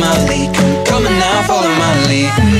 my lead. Come, on now, follow my lead.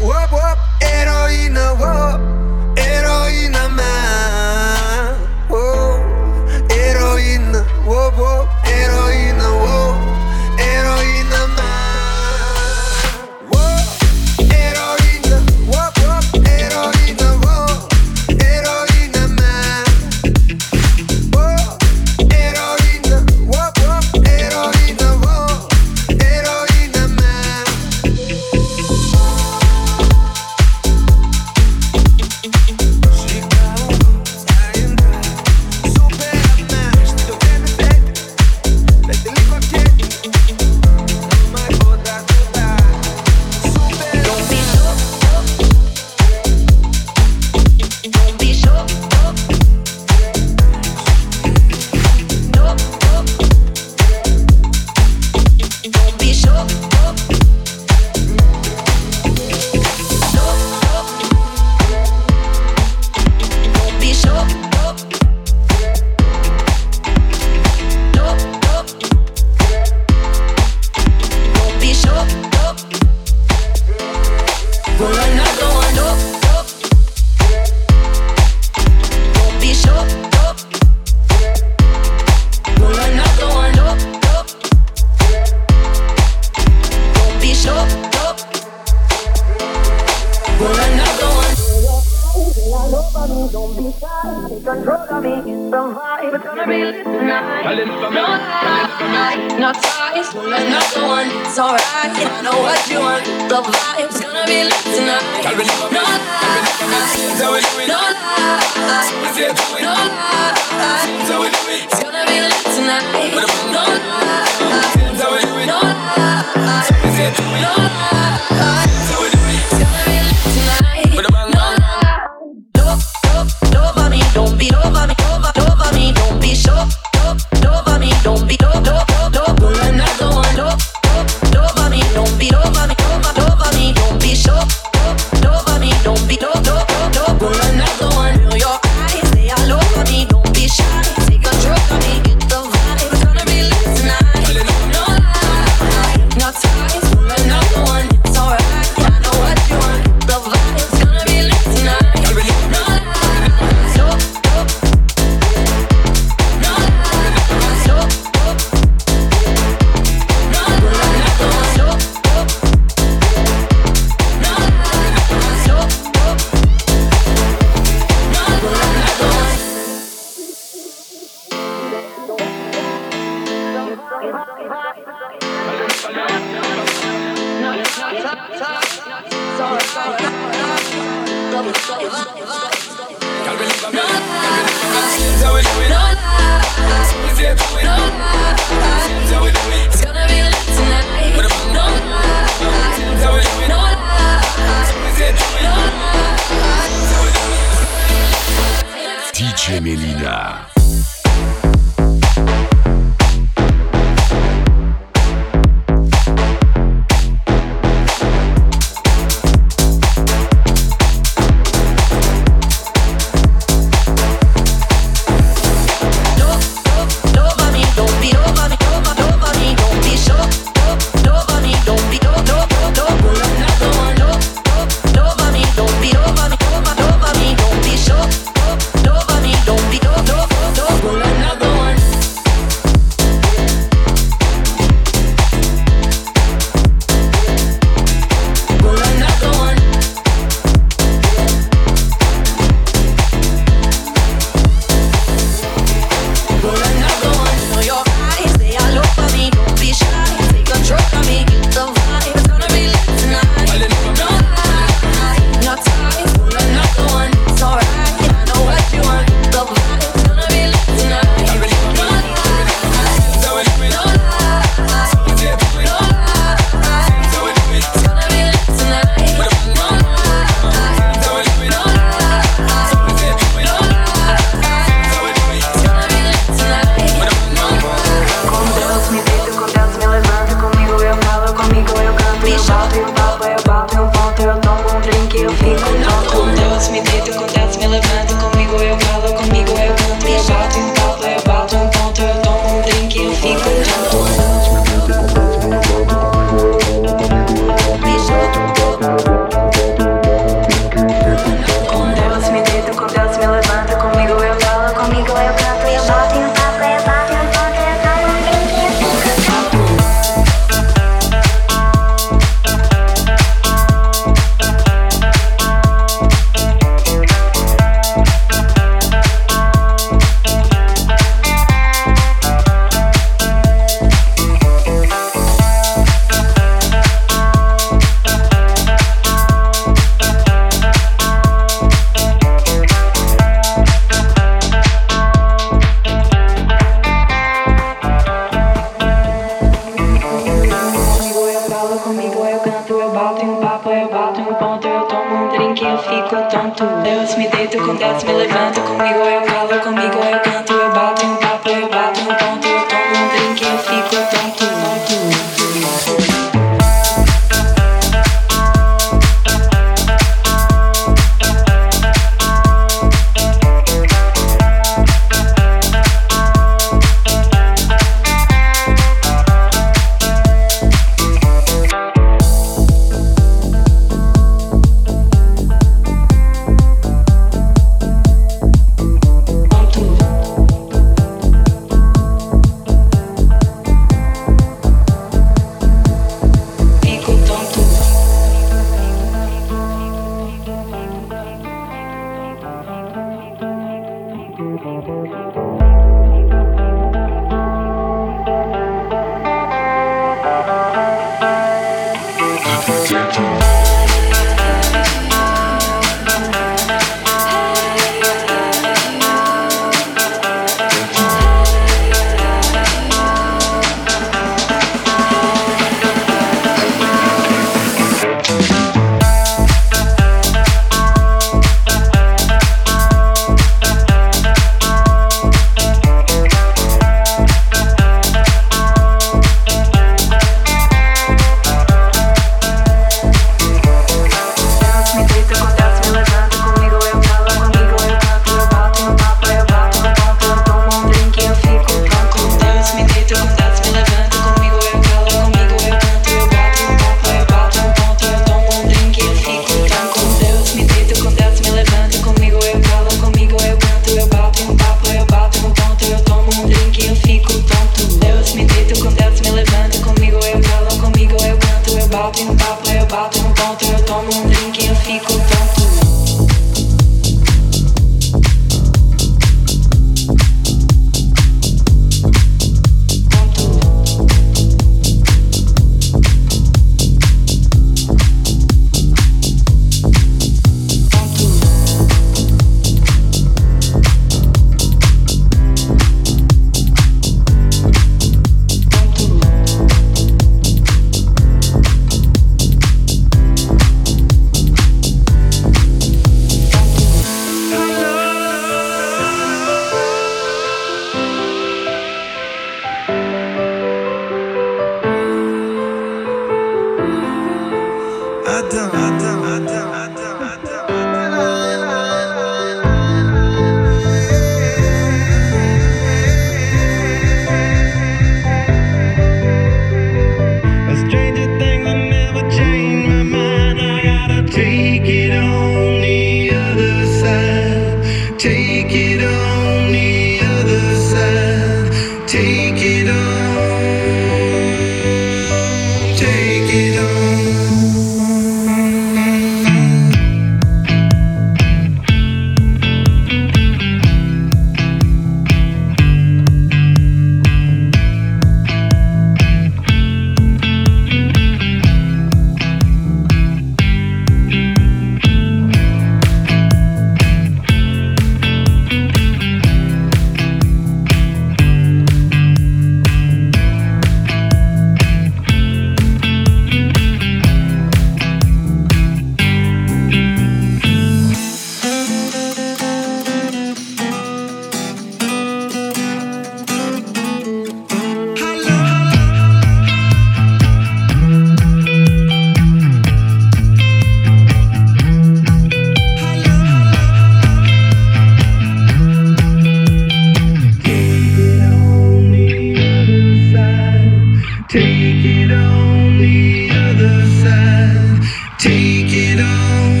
on the other side. Take it on.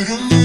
Dum-dum-dum.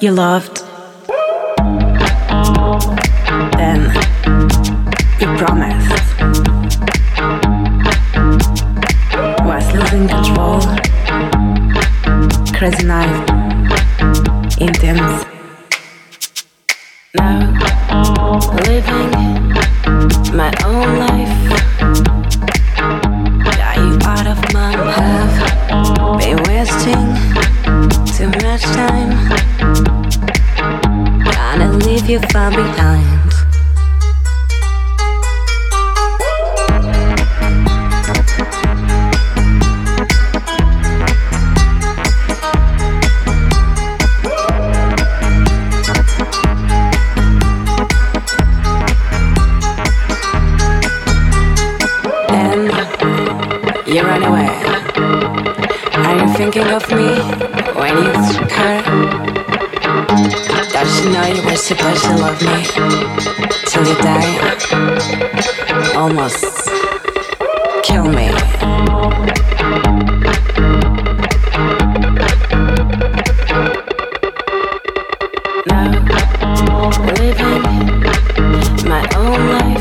You loved. you know you were supposed to love me till you die. Almost kill me. Now, living my own life.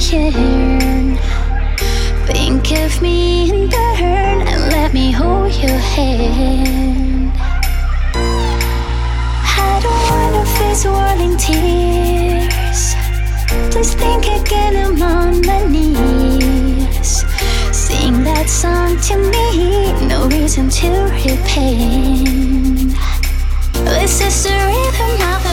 Turn. Think of me in turn and let me hold your hand. I don't wanna face whirling tears. Please think again, I'm on my knees. Sing that song to me, no reason to repent. This is the rhythm of